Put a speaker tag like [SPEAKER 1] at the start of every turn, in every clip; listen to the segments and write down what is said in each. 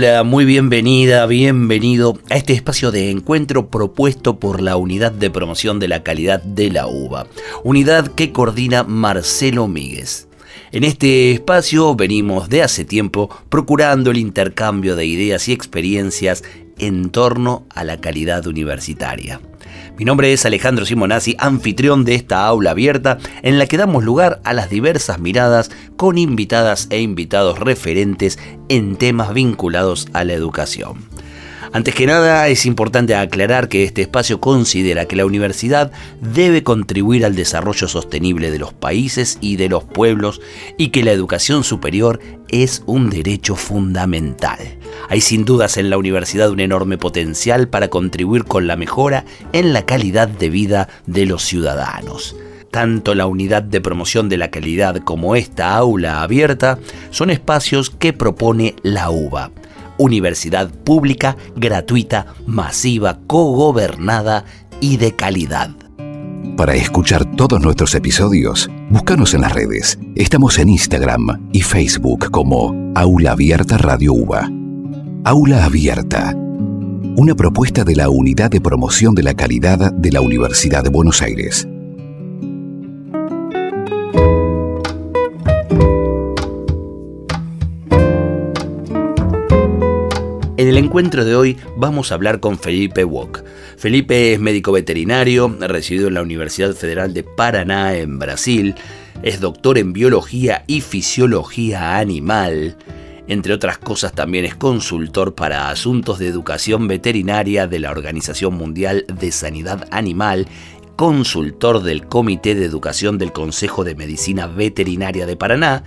[SPEAKER 1] Hola, muy bienvenida, bienvenido a este espacio de encuentro propuesto por la Unidad de Promoción de la Calidad de la UBA, unidad que coordina Marcelo Míguez. En este espacio venimos de hace tiempo procurando el intercambio de ideas y experiencias en torno a la calidad universitaria. Mi nombre es Alejandro Simonazzi, anfitrión de esta aula abierta en la que damos lugar a las diversas miradas con invitadas e invitados referentes en temas vinculados a la educación. Antes que nada, es importante aclarar que este espacio considera que la universidad debe contribuir al desarrollo sostenible de los países y de los pueblos y que la educación superior es un derecho fundamental. Hay sin dudas en la universidad un enorme potencial para contribuir con la mejora en la calidad de vida de los ciudadanos tanto la unidad de promoción de la calidad como esta aula abierta son espacios que propone la UBA, universidad pública, gratuita, masiva, cogobernada y de calidad.
[SPEAKER 2] Para escuchar todos nuestros episodios, búscanos en las redes. Estamos en Instagram y Facebook como Aula Abierta Radio UBA. Aula Abierta. Una propuesta de la Unidad de Promoción de la Calidad de la Universidad de Buenos Aires.
[SPEAKER 1] Encuentro de hoy vamos a hablar con Felipe Wok. Felipe es médico veterinario, residido en la Universidad Federal de Paraná en Brasil, es doctor en biología y fisiología animal. Entre otras cosas también es consultor para asuntos de educación veterinaria de la Organización Mundial de Sanidad Animal consultor del Comité de Educación del Consejo de Medicina Veterinaria de Paraná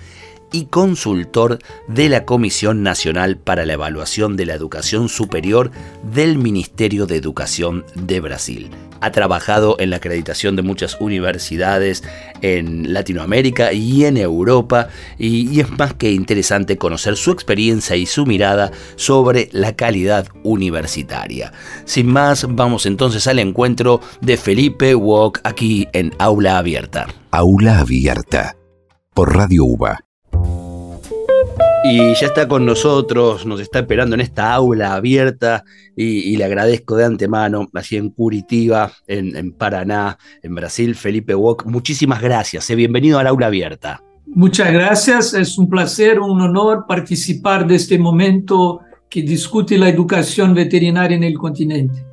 [SPEAKER 1] y consultor de la Comisión Nacional para la Evaluación de la Educación Superior del Ministerio de Educación de Brasil. Ha trabajado en la acreditación de muchas universidades en Latinoamérica y en Europa y, es más que interesante conocer su experiencia y su mirada sobre la calidad universitaria. Sin más, vamos entonces al encuentro de Felipe Walk aquí en Aula Abierta.
[SPEAKER 2] Aula Abierta por Radio UBA
[SPEAKER 1] y ya está con nosotros, nos está esperando en esta aula abierta y, le agradezco de antemano, así en Curitiba, en, Paraná, en Brasil, Felipe Wok. Muchísimas gracias, eh, bienvenido al aula abierta.
[SPEAKER 3] Muchas gracias, es un placer, un honor participar de este momento que discute la educación veterinaria en el continente.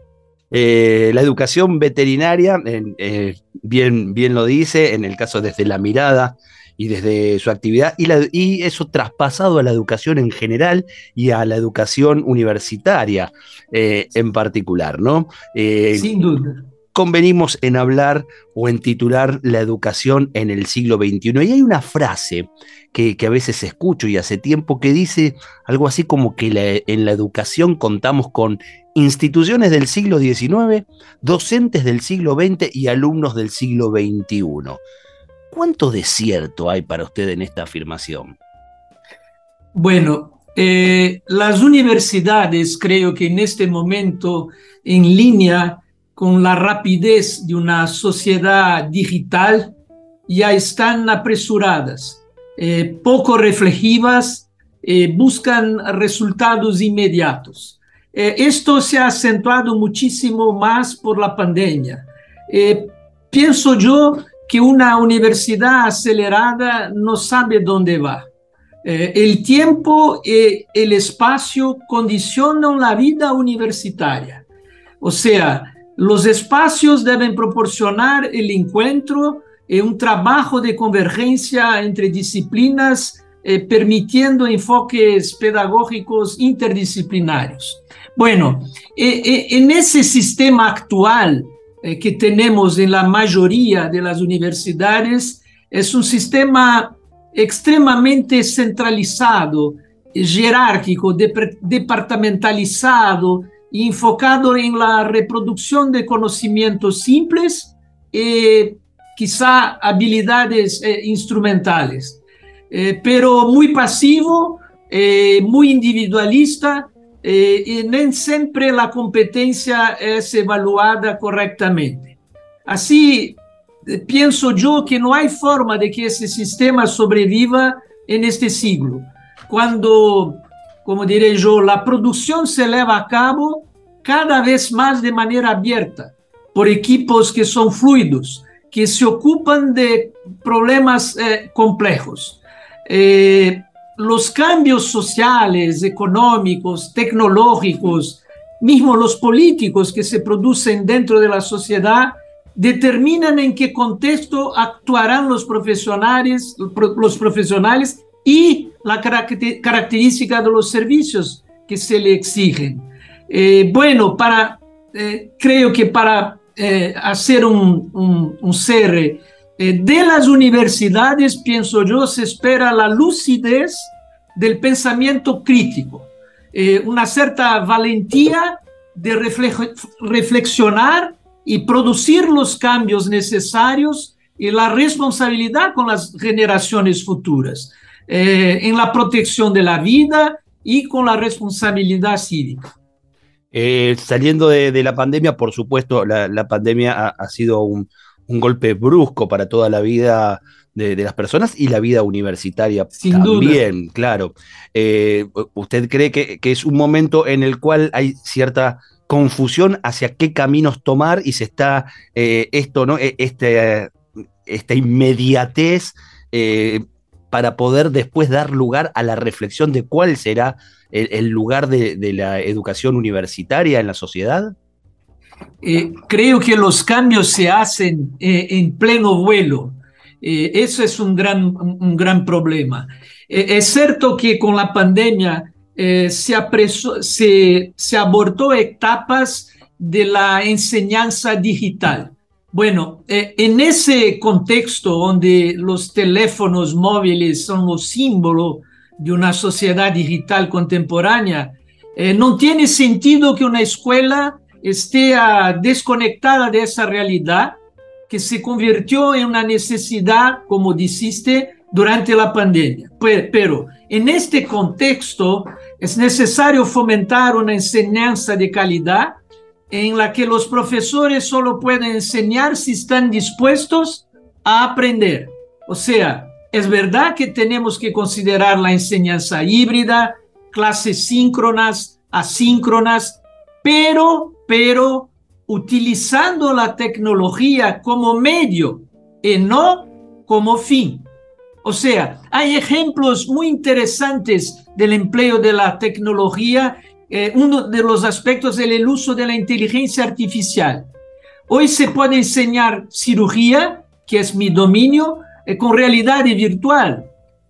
[SPEAKER 1] Eh, la educación veterinaria, eh, bien, bien lo dice, en el caso desde la mirada y desde su actividad, y, y, eso traspasado a la educación en general y a la educación universitaria eh, en particular, ¿no?
[SPEAKER 3] Eh, Sin duda.
[SPEAKER 1] Convenimos en hablar o en titular la educación en el siglo XXI. Y hay una frase que, a veces escucho y hace tiempo que dice algo así como que en la educación contamos con instituciones del siglo XIX, docentes del siglo XX y alumnos del siglo XXI. ¿Cuánto desierto hay para usted en esta afirmación?
[SPEAKER 3] Bueno, eh, las universidades creo que en este momento, en línea con la rapidez de una sociedad digital, ya están apresuradas, eh, poco reflexivas, eh, buscan resultados inmediatos. esto se ha acentuado muchísimo más por la pandemia. pienso yo que una universidad acelerada no sabe dónde va. Eh, el tiempo y el espacio condicionan la vida universitaria. O sea, los espacios deben proporcionar el encuentro y un trabajo de convergencia entre disciplinas eh, permitiendo enfoques pedagógicos interdisciplinarios. Bueno, eh, eh, en ese sistema actual que tenemos en la mayoría de las universidades, es un sistema extremadamente centralizado, jerárquico, departamentalizado, enfocado en la reproducción de conocimientos simples y quizá habilidades instrumentales. Eh, pero muy pasivo, eh, muy individualista, eh, y no siempre la competencia es evaluada correctamente. Así, pienso yo que no hay forma de que ese sistema sobreviva en este siglo, cuando, como diré yo, la producción se lleva a cabo cada vez más de manera abierta, por equipos que son fluidos, que se ocupan de problemas complejos. Eh, los cambios sociales, económicos, tecnológicos, mismo los políticos que se producen dentro de la sociedad, determinan en qué contexto actuarán los profesionales, y la característica de los servicios que se le exigen. Eh, bueno, para, eh, creo que para hacer un, un, un cierre eh, de las universidades, pienso yo, se espera la lucidez del pensamiento crítico, eh, una cierta valentía de reflexionar y producir los cambios necesarios y la responsabilidad con las generaciones futuras, eh, en la protección de la vida y con la responsabilidad cívica.
[SPEAKER 1] saliendo de, la pandemia, por supuesto, la, pandemia ha sido un, un golpe brusco para toda la vida de, las personas y la vida universitaria
[SPEAKER 3] Sin
[SPEAKER 1] también, claro. Eh, ¿Usted cree que, es un momento en el cual hay cierta confusión hacia qué caminos tomar y se está eh, esto, ¿no? E, este, esta inmediatez eh, para poder después dar lugar a la reflexión de cuál será el, lugar de la educación universitaria en la sociedad?
[SPEAKER 3] Eh, creo que los cambios se hacen eh, en pleno vuelo. Eh, eso es un gran, un gran problema. es cierto que con la pandemia se, apresó, etapas de la enseñanza digital. Bueno, en ese contexto donde los teléfonos móviles son los símbolo de una sociedad digital contemporánea, no tiene sentido que una escuela esté desconectada de esa realidad que se convirtió en una necesidad, como dijiste, durante la pandemia. Pero en este contexto es necesario fomentar una enseñanza de calidad en la que los profesores solo pueden enseñar si están dispuestos a aprender. O sea, es verdad que tenemos que considerar la enseñanza híbrida, clases síncronas, asíncronas, pero pero utilizando la tecnología como medio y no como fin. O sea, hay ejemplos muy interesantes del empleo de la tecnología. Eh, uno de los aspectos es el uso de la inteligencia artificial. Hoy se puede enseñar cirugía, que es mi dominio, eh, con realidad virtual.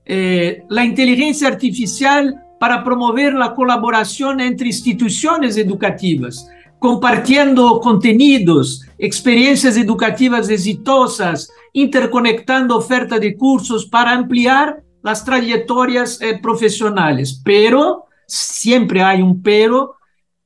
[SPEAKER 3] Eh, la inteligencia artificial para promover la colaboración entre instituciones educativas compartiendo contenidos, experiencias educativas exitosas, interconectando oferta de cursos para ampliar las trayectorias eh, profesionales. Pero, siempre hay un pero,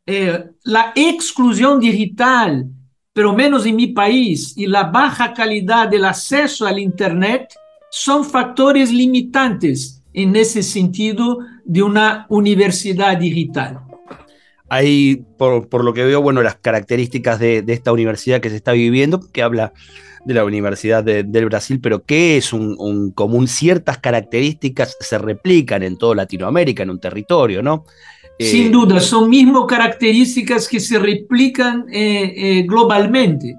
[SPEAKER 3] eh, la exclusión digital, pero menos en mi país, y la baja calidad del acceso al Internet son factores limitantes en ese sentido de una universidad digital
[SPEAKER 1] hay, por, lo que veo, bueno, las características de, esta universidad que se está viviendo, que habla de la Universidad del Brasil, pero ¿qué es un, común? Ciertas características se replican en toda Latinoamérica, en un territorio, ¿no?
[SPEAKER 3] Sin eh, duda, son mismo características que se replican eh, eh, globalmente.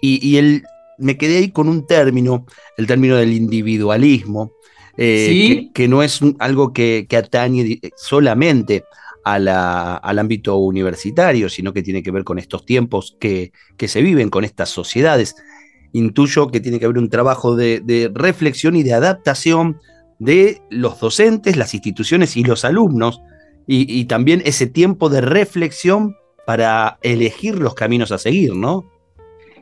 [SPEAKER 1] Y, el, me quedé ahí con un término, el término del individualismo, que, no es algo que, que atañe solamente al ámbito universitario, sino que tiene que ver con estos tiempos que, que, se viven, con estas sociedades. Intuyo que tiene que haber un trabajo de, reflexión y de adaptación de los docentes, las instituciones y los alumnos, y, también ese tiempo de reflexión para elegir los caminos a seguir, ¿no?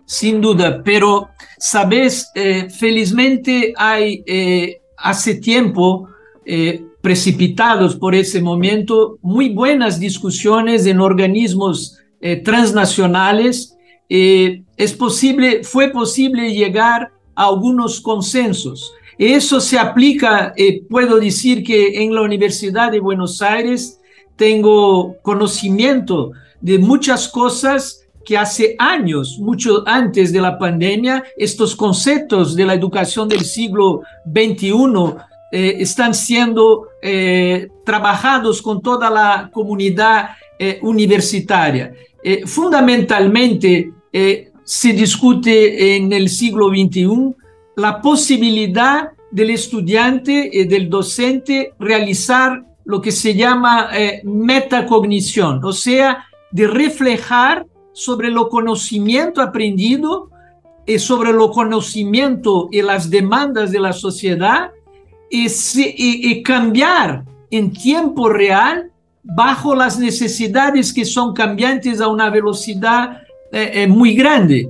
[SPEAKER 3] Sin duda, pero sabes, eh, felizmente hay eh, hace tiempo, eh, precipitados por ese momento, muy buenas discusiones en organismos transnacionales. es posible, fue posible llegar a algunos consensos. Eso se aplica, eh, puedo decir que en la Universidad de Buenos Aires tengo conocimiento de muchas cosas que hace años, mucho antes de la pandemia, estos conceptos de la educación del siglo XXI eh, están siendo eh, trabajados con toda la comunidad universitaria. fundamentalmente, se discute en el siglo XXI la posibilidad del estudiante y del docente realizar lo que se llama eh, metacognición, o sea, de reflejar sobre lo conocimiento aprendido y sobre lo conocimiento y las demandas de la sociedad y, cambiar en tiempo real bajo las necesidades que son cambiantes a una velocidad eh, eh, muy grande.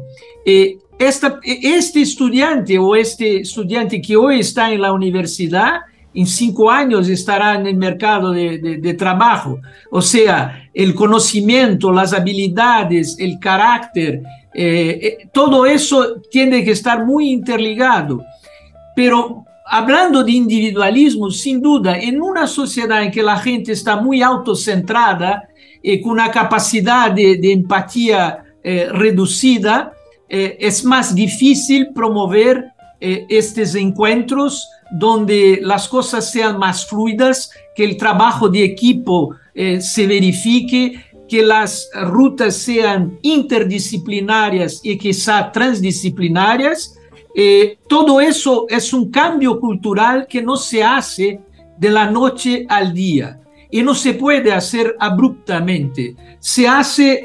[SPEAKER 3] Esta, este estudiante o este estudiante que hoy está en la universidad, en cinco años estará en el mercado de, de, trabajo. O sea, el conocimiento, las habilidades, el carácter, eh, eh, todo eso tiene que estar muy interligado. Pero hablando de individualismo, sin duda, en una sociedad en que la gente está muy autocentrada y con una capacidad de, de empatía eh, reducida, eh, es más difícil promover eh, estos encuentros donde las cosas sean más fluidas, que el trabajo de equipo eh, se verifique, que las rutas sean interdisciplinarias y quizá transdisciplinarias. todo eso es un cambio cultural que no se hace de la noche al día y no se puede hacer abruptamente. Se hace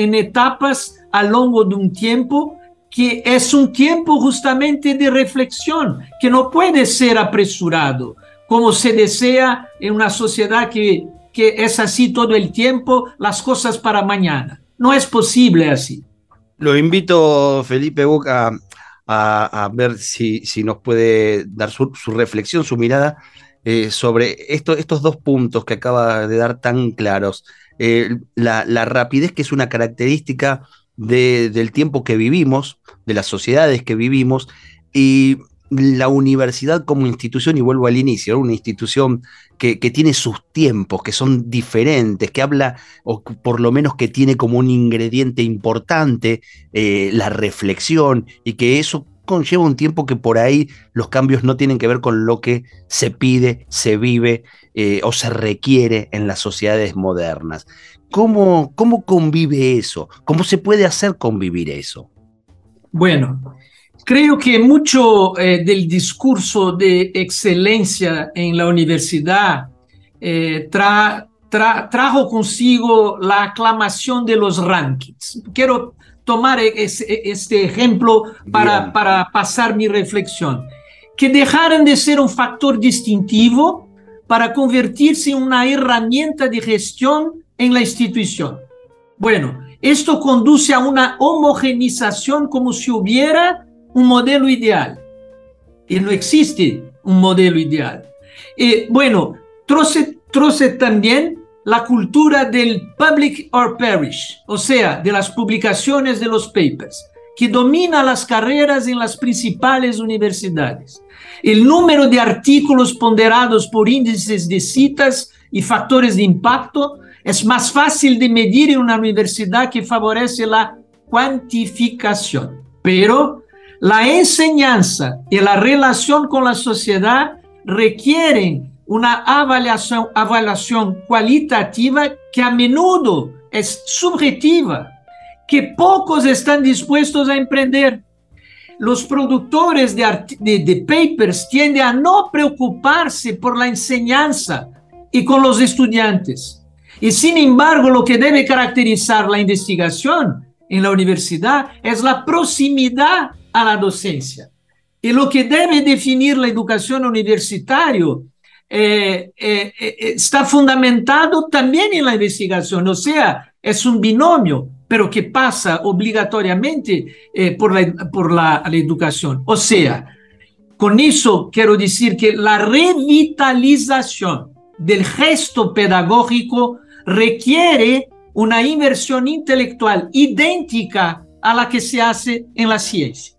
[SPEAKER 3] en etapas a lo largo de un tiempo que es un tiempo justamente de reflexión, que no puede ser apresurado, como se desea en una sociedad que, que es así todo el tiempo, las cosas para mañana. No es posible así.
[SPEAKER 1] Lo invito, Felipe Boca, a, ver si, si, nos puede dar su, reflexión, su mirada eh, sobre esto, estos dos puntos que acaba de dar tan claros. Eh, la, la rapidez, que es una característica del tiempo que vivimos, de las sociedades que vivimos, y la universidad como institución, y vuelvo al inicio, una institución que, tiene sus tiempos, que son diferentes, que habla, o por lo menos que tiene como un ingrediente importante eh, la reflexión, y que eso conlleva un tiempo que por ahí los cambios no tienen que ver con lo que se pide, se vive eh, o se requiere en las sociedades modernas. ¿Cómo, ¿Cómo convive eso? ¿Cómo se puede hacer convivir eso?
[SPEAKER 3] Bueno, creo que mucho eh, del discurso de excelencia en la universidad eh, trajo consigo la aclamación de los rankings. Quiero tomar este ejemplo para, para pasar mi reflexión. Que dejaran de ser un factor distintivo para convertirse en una herramienta de gestión en la institución. Bueno, esto conduce a una homogenización como si hubiera un modelo ideal. Y no existe un modelo ideal. Y bueno, troce, también la cultura del public or perish, o sea, de las publicaciones de los papers, que domina las carreras en las principales universidades. El número de artículos ponderados por índices de citas y factores de impacto es más fácil de medir en una universidad que favorece la cuantificación. Pero la enseñanza y la relación con la sociedad requieren una evaluación, cualitativa que a menudo es subjetiva, que pocos están dispuestos a emprender. Los productores de, de, de papers tienden a no preocuparse por la enseñanza y con los estudiantes y sin embargo, lo que debe caracterizar la investigación en la universidad es la proximidad a la docencia. Y lo que debe definir la educación universitaria eh, eh, eh, está fundamentado también en la investigación, o sea, es un binomio, pero que pasa obligatoriamente por, la, por la, la educación. O sea, con eso quiero decir que la revitalización del gesto pedagógico requiere una inversión intelectual idéntica a la que se hace en la ciencia.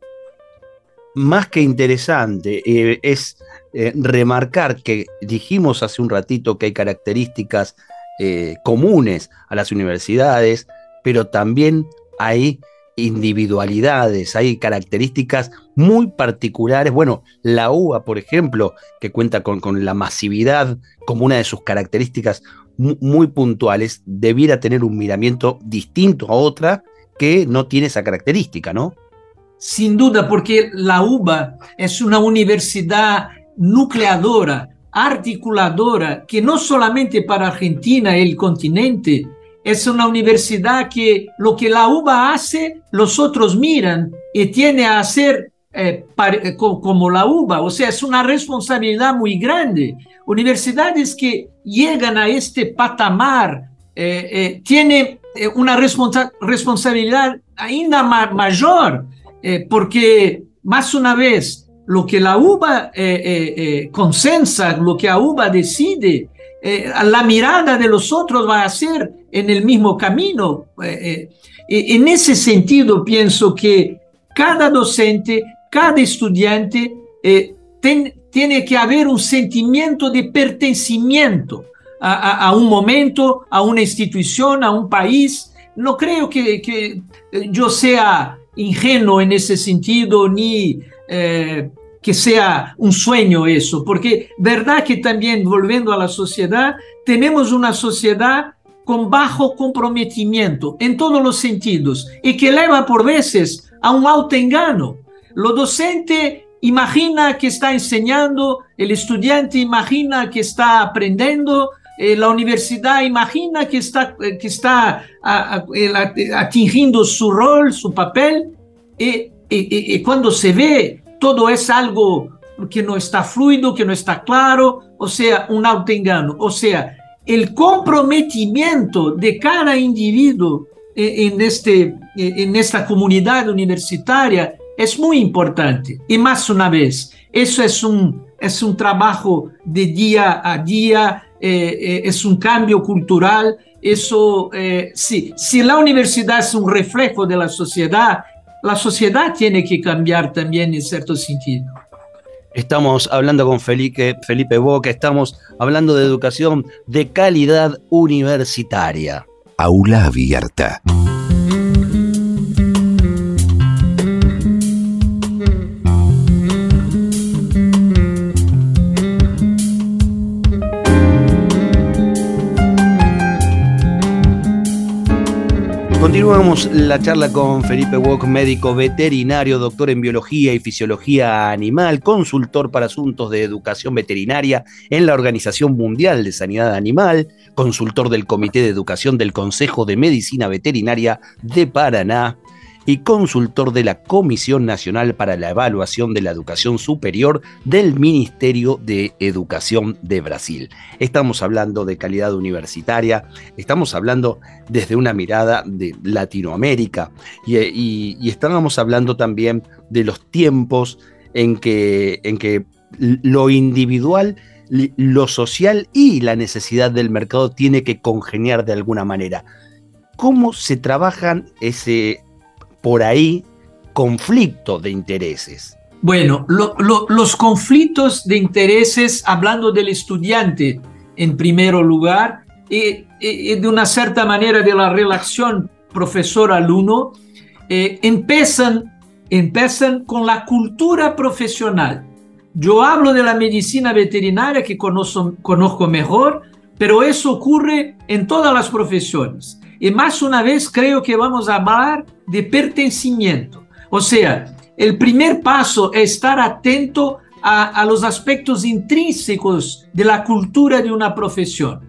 [SPEAKER 1] Más que interesante eh, es eh, remarcar que dijimos hace un ratito que hay características eh, comunes a las universidades, pero también hay individualidades, hay características muy particulares. Bueno, la UBA, por ejemplo, que cuenta con, con la masividad como una de sus características muy puntuales, debiera tener un miramiento distinto a otra que no tiene esa característica, ¿no?
[SPEAKER 3] Sin duda, porque la UBA es una universidad nucleadora, articuladora, que no solamente para Argentina, el continente, es una universidad que lo que la UBA hace, los otros miran y tiene a hacer eh, eh como la UBA. O sea, es una responsabilidad muy grande. Universidades que llegan a este patamar eh, eh, tienen una responsa responsabilidad ainda ma mayor, porque más una vez, lo que la UBA consensa, lo que la UBA decide, la mirada de los otros va a ser en el mismo camino. en ese sentido, pienso que cada docente, cada estudiante eh, tiene que haber un sentimiento de pertencimiento a, un momento, a una institución, a un país. No creo que, que yo sea ingenuo en ese sentido, ni eh, que sea un sueño eso, porque verdad que también, volviendo a la sociedad, tenemos una sociedad con bajo comprometimiento en todos los sentidos y que lleva por veces a un autoengano. Lo docente imagina que está enseñando, el estudiante imagina que está aprendiendo, eh, la universidad imagina que está, eh, que está atingiendo su rol, su papel, y, y, cuando se ve todo es algo que no está fluido, que no está claro, o sea, un autoengano. O sea, el comprometimiento de cada individuo eh, en, este, en esta comunidad universitaria es muy importante. Y más una vez, eso es un, es un trabajo de día a día, eh, eh, es un cambio cultural. Eso, eh, sí, si la universidad es un reflejo de la sociedad, la sociedad tiene que cambiar también en cierto sentido.
[SPEAKER 1] Estamos hablando con Felipe, Felipe Boca, estamos hablando de educación de calidad universitaria.
[SPEAKER 2] Aula abierta.
[SPEAKER 1] Continuamos la charla con Felipe Wok, médico veterinario, doctor en biología y fisiología animal, consultor para asuntos de educación veterinaria en la Organización Mundial de Sanidad Animal, consultor del Comité de Educación del Consejo de Medicina Veterinaria de Paraná, y consultor de la Comisión Nacional para la Evaluación de la Educación Superior del Ministerio de Educación de Brasil. Estamos hablando de calidad universitaria, estamos hablando desde una mirada de Latinoamérica y, y, y estábamos hablando también de los tiempos en que, en que lo individual lo social y la necesidad del mercado tiene que congeniar de alguna manera. ¿Cómo se trabajan ese, por ahí conflicto de intereses?
[SPEAKER 3] Bueno, lo, lo, los conflictos de intereses, hablando del estudiante en primer lugar, y, de una cierta manera de la relación profesor-alumno, eh, empiezan, empiezan con la cultura profesional. Yo hablo de la medicina veterinaria que conozco mejor, pero eso ocurre en todas las profesiones. Y más una vez creo que vamos a hablar de pertencimiento. O sea, el primer paso es estar atento a, los aspectos intrínsecos de la cultura de una profesión.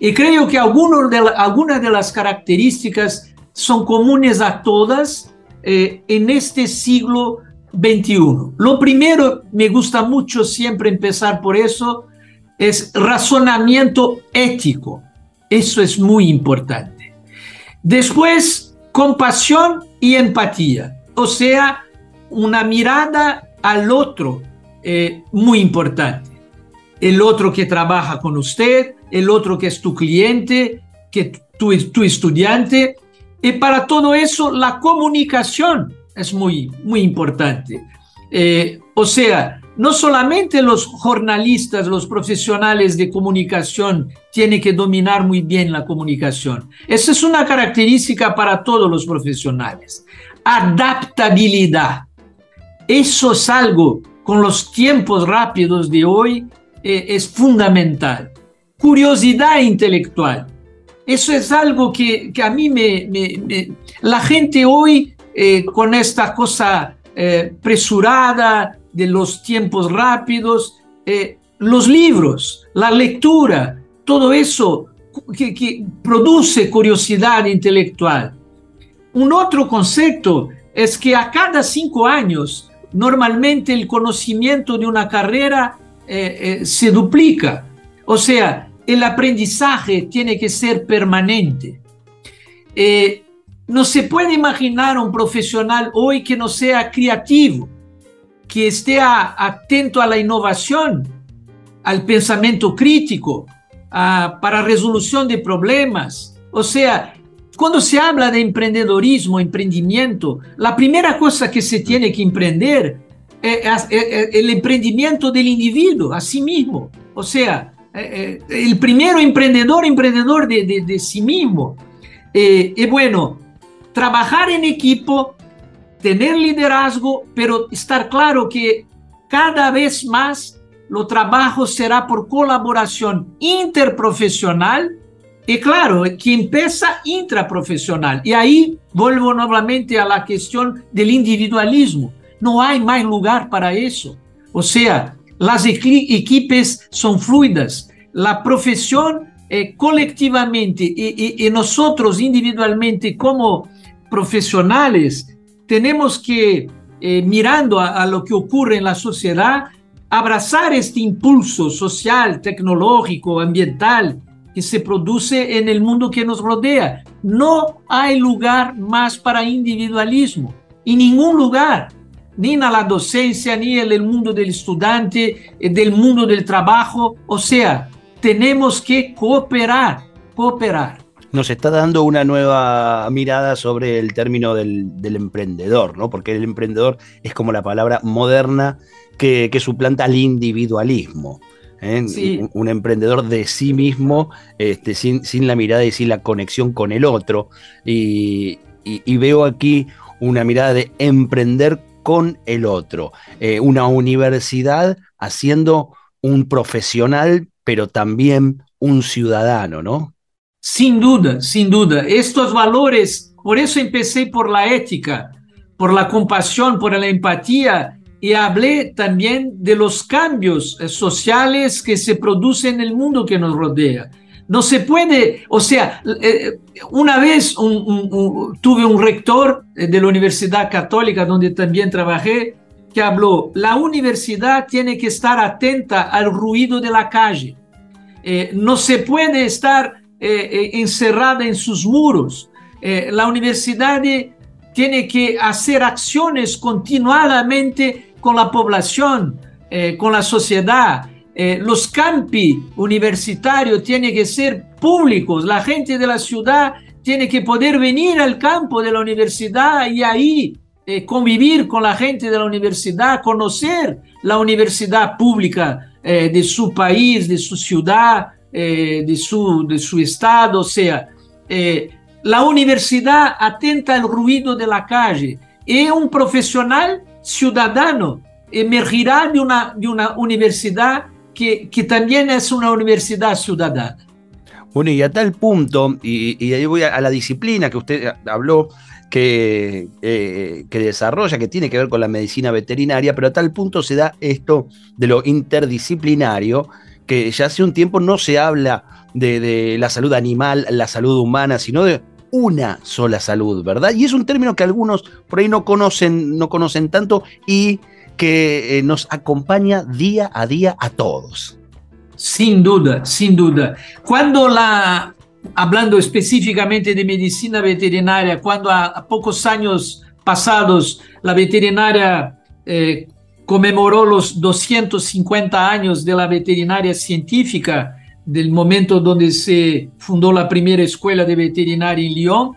[SPEAKER 3] Y creo que algunos de algunas de las características son comunes a todas eh, en este siglo XXI. Lo primero, me gusta mucho siempre empezar por eso, es razonamiento ético. Eso es muy importante. Después, compasión y empatía, o sea, una mirada al otro eh, muy importante. El otro que trabaja con usted, el otro que es tu cliente, que tu, tu estudiante. Y para todo eso, la comunicación es muy, muy importante. Eh, o sea, no solamente los jornalistas, los profesionales de comunicación tienen que dominar muy bien la comunicación. Esa es una característica para todos los profesionales. Adaptabilidad. Eso es algo con los tiempos rápidos de hoy eh, es fundamental. Curiosidad intelectual. Eso es algo que, que a mí me, La gente hoy, eh, con esta cosa eh, presurada de los tiempos rápidos, eh, los libros, la lectura, todo eso que, produce curiosidad intelectual. Un otro concepto es que a cada cinco años, normalmente el conocimiento de una carrera eh, eh, se duplica. O sea, el aprendizaje tiene que ser permanente. No se puede imaginar un profesional hoy que no sea creativo, que esté atento a la innovación, al pensamiento crítico, para resolución de problemas. O sea, cuando se habla de emprendedorismo, emprendimiento, la primera cosa que se tiene que emprender es, el emprendimiento del individuo a sí mismo. O sea, el primero emprendedor, emprendedor de, de, de sí mismo. y bueno, trabajar en equipo, tener liderazgo, pero estar claro que cada vez más lo trabajo será por colaboración interprofesional y claro, que empieza intraprofesional. Y ahí vuelvo nuevamente a la cuestión del individualismo. No hay más lugar para eso. O sea, las equipes son fluidas. La profesión eh, colectivamente y, nosotros individualmente como profesionales tenemos que, eh, mirando a, a lo que ocurre en la sociedad, abrazar este impulso social, tecnológico, ambiental que se produce en el mundo que nos rodea. No hay lugar más para individualismo, en ningún lugar ni en la docencia, ni en el mundo del estudiante, eh, del mundo del trabajo. O sea, tenemos que cooperar, cooperar.
[SPEAKER 1] Nos está dando una nueva mirada sobre el término del, del emprendedor, ¿no? Porque el emprendedor es como la palabra moderna que, que suplanta al individualismo. ¿eh? Sí. Un, un, emprendedor de sí mismo, este, sin, sin, la mirada y sin la conexión con el otro. Y, y, y veo aquí una mirada de emprender con el otro. Eh, una universidad haciendo un profesional, pero también un ciudadano, ¿no?
[SPEAKER 3] Sin duda, sin duda. Estos valores, por eso empecé por la ética, por la compasión, por la empatía, y hablé también de los cambios eh, sociales que se producen en el mundo que nos rodea. No se puede, o sea, eh, una vez tuve un rector de la Universidad Católica donde también trabajé que habló, la universidad tiene que estar atenta al ruido de la calle. Eh, no se puede estar eh, eh encerrada en sus muros. Eh, la universidad tiene que hacer acciones continuadamente con la población, con la sociedad, los campi universitarios tienen que ser públicos, la gente de la ciudad tiene que poder venir al campo de la universidad y ahí convivir con la gente de la universidad, conocer la universidad pública de su país, de su ciudad, eh, de, su, de su estado, o sea, eh, la universidad atenta al ruido de la calle y un profesional ciudadano emergirá de una, de una universidad que, que, también es una universidad ciudadana.
[SPEAKER 1] Bueno, y a tal punto, y, y ahí voy a, la disciplina que usted habló, que, eh, que, desarrolla, que tiene que ver con la medicina veterinaria, pero a tal punto se da esto de lo interdisciplinario, que ya hace un tiempo no se habla de, la salud animal, la salud humana, sino de una sola salud, ¿verdad? Y es un término que algunos por ahí no conocen, no conocen tanto y que eh, nos acompaña día a día a todos.
[SPEAKER 3] Sin duda, sin duda. Cuando la, hablando específicamente de medicina veterinaria, cuando a, pocos años pasados la veterinaria eh, conmemoró los 250 años de la veterinaria científica, del momento donde se fundó la primera escuela de veterinaria en Lyon,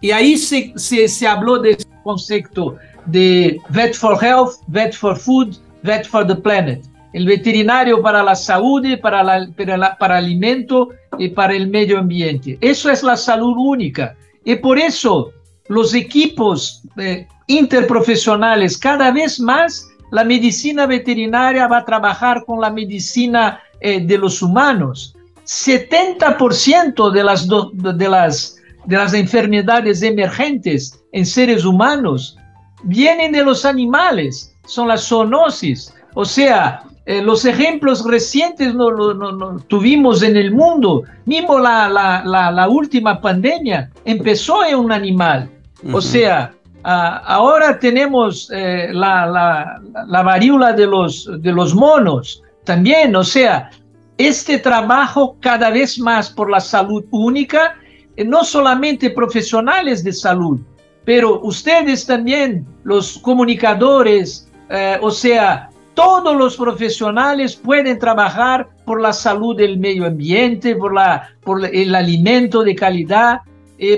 [SPEAKER 3] y ahí se, se, se habló de ese concepto de vet for health, vet for food, vet for the planet. El veterinario para la salud, para, la, para, la, para alimento y para el medio ambiente. Eso es la salud única. Y por eso los equipos eh, interprofesionales cada vez más la medicina veterinaria va a trabajar con la medicina eh, de los humanos. 70% de las, de, las, de las enfermedades emergentes en seres humanos vienen de los animales, son las zoonosis. O sea, eh, los ejemplos recientes no, no, tuvimos en el mundo, mismo la, la, la, última pandemia empezó en un animal. O sea, ahora tenemos eh, la, la, la, varíola de los, de los monos también, o sea, este trabajo cada vez más por la salud única, eh, no solamente profesionales de salud, pero ustedes también, los comunicadores, eh, o sea, todos los profesionales pueden trabajar por la salud del medio ambiente, por, la, por el alimento de calidad,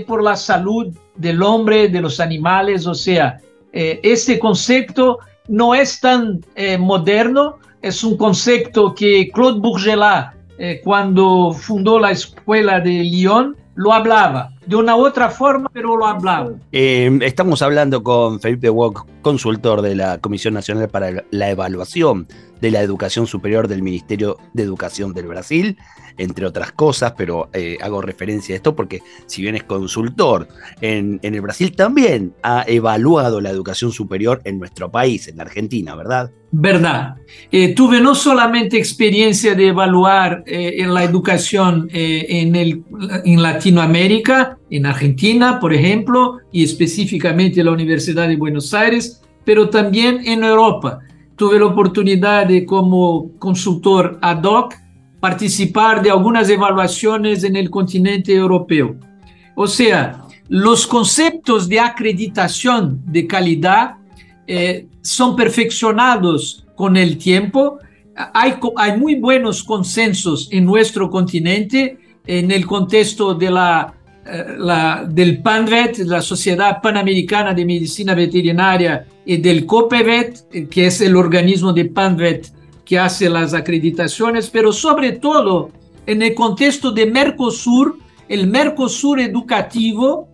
[SPEAKER 3] por la salud del hombre, de los animales. O sea, eh, este concepto no es tan eh, moderno, es un concepto que Claude Bourgelat, eh, cuando fundó la escuela de Lyon, lo hablaba. De una otra forma, pero lo hablaba.
[SPEAKER 1] estamos hablando con Felipe Wok, consultor de la Comisión Nacional para la Evaluación de la Educación Superior del Ministerio de Educación del Brasil entre otras cosas, pero eh, hago referencia a esto porque si bien es consultor en, el Brasil, también ha evaluado la educación superior en nuestro país, en Argentina, ¿verdad?
[SPEAKER 3] Verdad. Eh, tuve no solamente experiencia de evaluar eh, en la educación en, el, en Latinoamérica, en Argentina, por ejemplo, y específicamente en la Universidad de Buenos Aires, pero también en Europa. Tuve la oportunidad de, como consultor ad hoc, participar de algunas evaluaciones en el continente europeo. O sea, los conceptos de acreditación de calidad eh, son perfeccionados con el tiempo. Hay, hay muy buenos consensos en nuestro continente en el contexto de la, del PANVET, la Sociedad Panamericana de Medicina Veterinaria, y del COPEVET, que es el organismo de PANVET que hace las acreditaciones, pero sobre todo en el contexto de Mercosur, el Mercosur educativo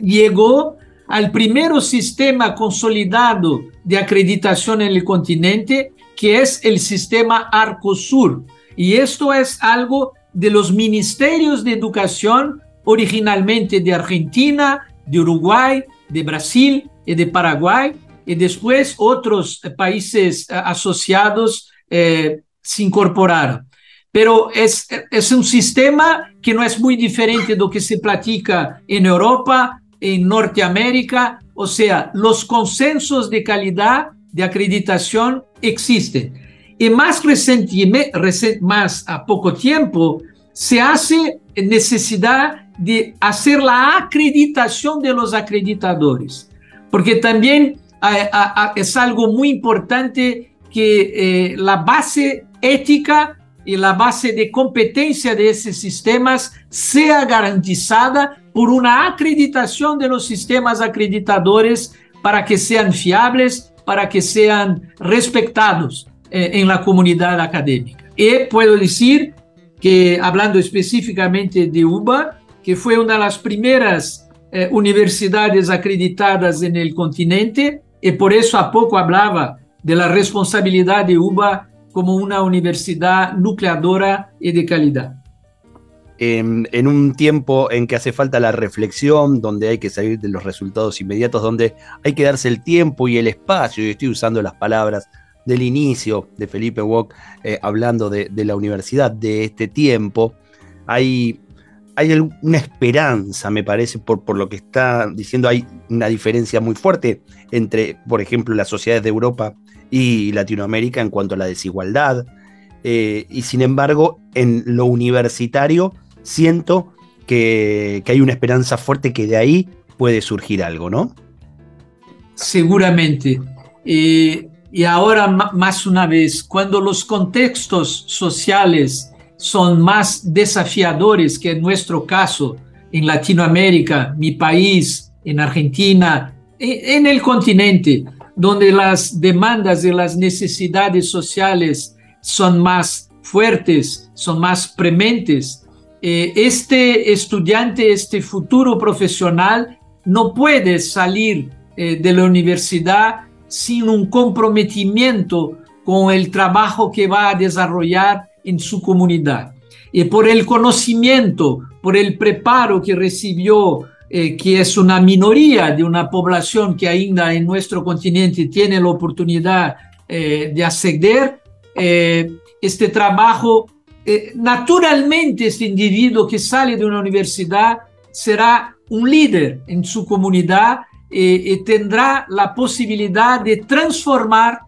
[SPEAKER 3] llegó al primer sistema consolidado de acreditación en el continente, que es el sistema Arcosur. Y esto es algo de los ministerios de educación originalmente de Argentina, de Uruguay, de Brasil y de Paraguay, y después otros países asociados eh, se incorporaram. Pero es, es un sistema que no es muy diferente de lo que se platica en Europa, en Norteamérica, o sea, los consensos de calidad de acreditación existen. Y más recientemente, más a poco tiempo, se hace necesidad de hacer la acreditación de los acreditadores, porque también es algo muy importante que eh, la base ética y la base de competencia de esos sistemas sea garantizada por una acreditación de los sistemas acreditadores para que sean fiables, para que sean respetados eh, en la comunidad académica. Y puedo decir que, hablando específicamente de UBA, que fue una de las primeras eh, universidades acreditadas en el continente, y por eso a poco hablaba de la responsabilidad de UBA como una universidad nucleadora y de calidad.
[SPEAKER 1] En, en, un tiempo en que hace falta la reflexión, donde hay que salir de los resultados inmediatos, donde hay que darse el tiempo y el espacio, y estoy usando las palabras del inicio de Felipe Wok, eh, hablando de, de, la universidad, de este tiempo, hay, hay una esperanza, me parece, por, por lo que está diciendo, hay una diferencia muy fuerte entre, por ejemplo, las sociedades de Europa y Latinoamérica en cuanto a la desigualdad. Eh, y sin embargo, en lo universitario siento que, hay una esperanza fuerte que de ahí puede surgir algo, ¿no?
[SPEAKER 3] Seguramente. Eh, y ahora más una vez, cuando los contextos sociales son más desafiadores que en nuestro caso, en Latinoamérica, mi país, en Argentina, e, en el continente, donde las demandas y las necesidades sociales son más fuertes, son más prementes, eh, este estudiante, este futuro profesional, no puede salir eh, de la universidad sin un comprometimiento con el trabajo que va a desarrollar en su comunidad. Y por el conocimiento, por el preparo que recibió, eh, que es una minoría de una población que ainda en nuestro continente tiene la oportunidad de acceder, este trabajo eh, naturalmente este individuo que sale de una universidad será un líder en su comunidad eh, y tendrá la posibilidad de transformar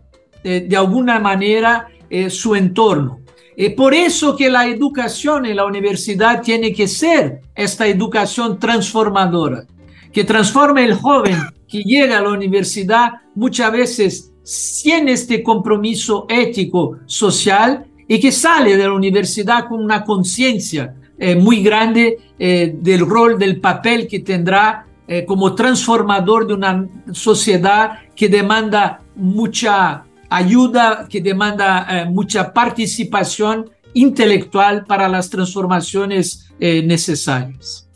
[SPEAKER 3] eh, de alguna manera su entorno. Es por eso que la educación en la universidad tiene que ser esta educación transformadora, que transforme el joven que llega a la universidad muchas veces sin este compromiso ético social y que sale de la universidad con una conciencia eh, muy grande eh, del rol, del papel que tendrá eh, como transformador de una sociedad que demanda mucha ayuda, que demanda mucha participación intelectual para las transformaciones necesarias.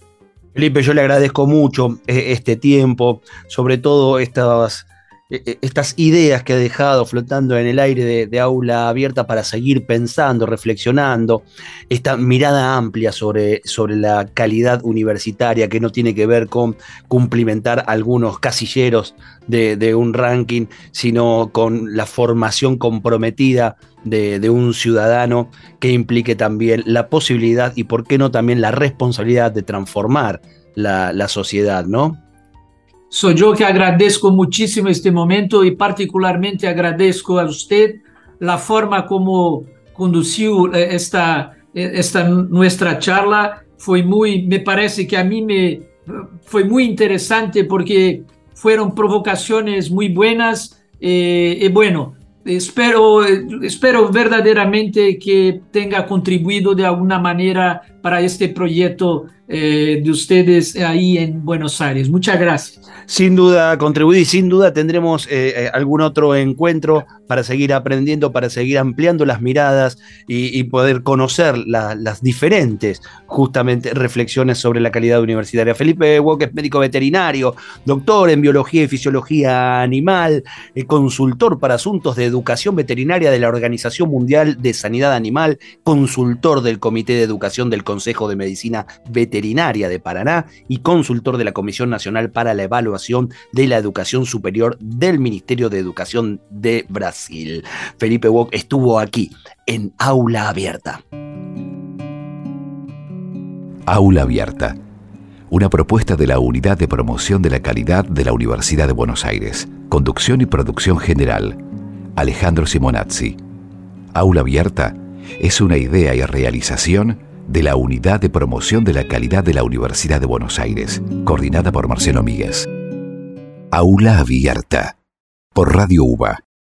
[SPEAKER 1] Felipe, yo le agradezco mucho este tiempo, sobre todo estas estas ideas que ha dejado flotando en el aire de, aula abierta para seguir pensando, reflexionando, esta mirada amplia sobre, sobre la calidad universitaria que no tiene que ver con cumplimentar algunos casilleros de, un ranking, sino con la formación comprometida de, un ciudadano que implique también la posibilidad y, por qué no, también la responsabilidad de transformar la, la sociedad, ¿no?
[SPEAKER 3] Soy yo que agradezco muchísimo este momento y particularmente agradezco a usted la forma como condució eh, esta, eh, esta nuestra charla. Fue muy, me parece que a mí me fue muy interesante porque fueron provocaciones muy buenas eh, y bueno, espero, espero verdaderamente que tenga contribuido de alguna manera para este proyecto de ustedes ahí en Buenos Aires. Muchas gracias
[SPEAKER 1] sin duda contribuir y sin duda tendremos eh, eh, algún otro encuentro para seguir aprendiendo, para seguir ampliando las miradas y, poder conocer las diferentes justamente reflexiones sobre la calidad universitaria. Felipe Wok es médico veterinario, doctor en biología y fisiología animal, eh, consultor para asuntos de educación veterinaria de la Organización Mundial de Sanidad Animal, consultor del Comité de Educación del Consejo de Medicina De Paraná y consultor de la Comisión Nacional para la Evaluación de la Educación Superior del Ministerio de Educación de Brasil. Felipe Wok estuvo aquí en Aula Abierta.
[SPEAKER 2] Aula Abierta, una propuesta de la Unidad de Promoción de la Calidad de la Universidad de Buenos Aires. Conducción y producción general, Alejandro Simonazzi. Aula Abierta es una idea y realización de la Unidad de Promoción de la Calidad de la Universidad de Buenos Aires, coordinada por Marcelo Míguez. Aula Abierta por Radio UBA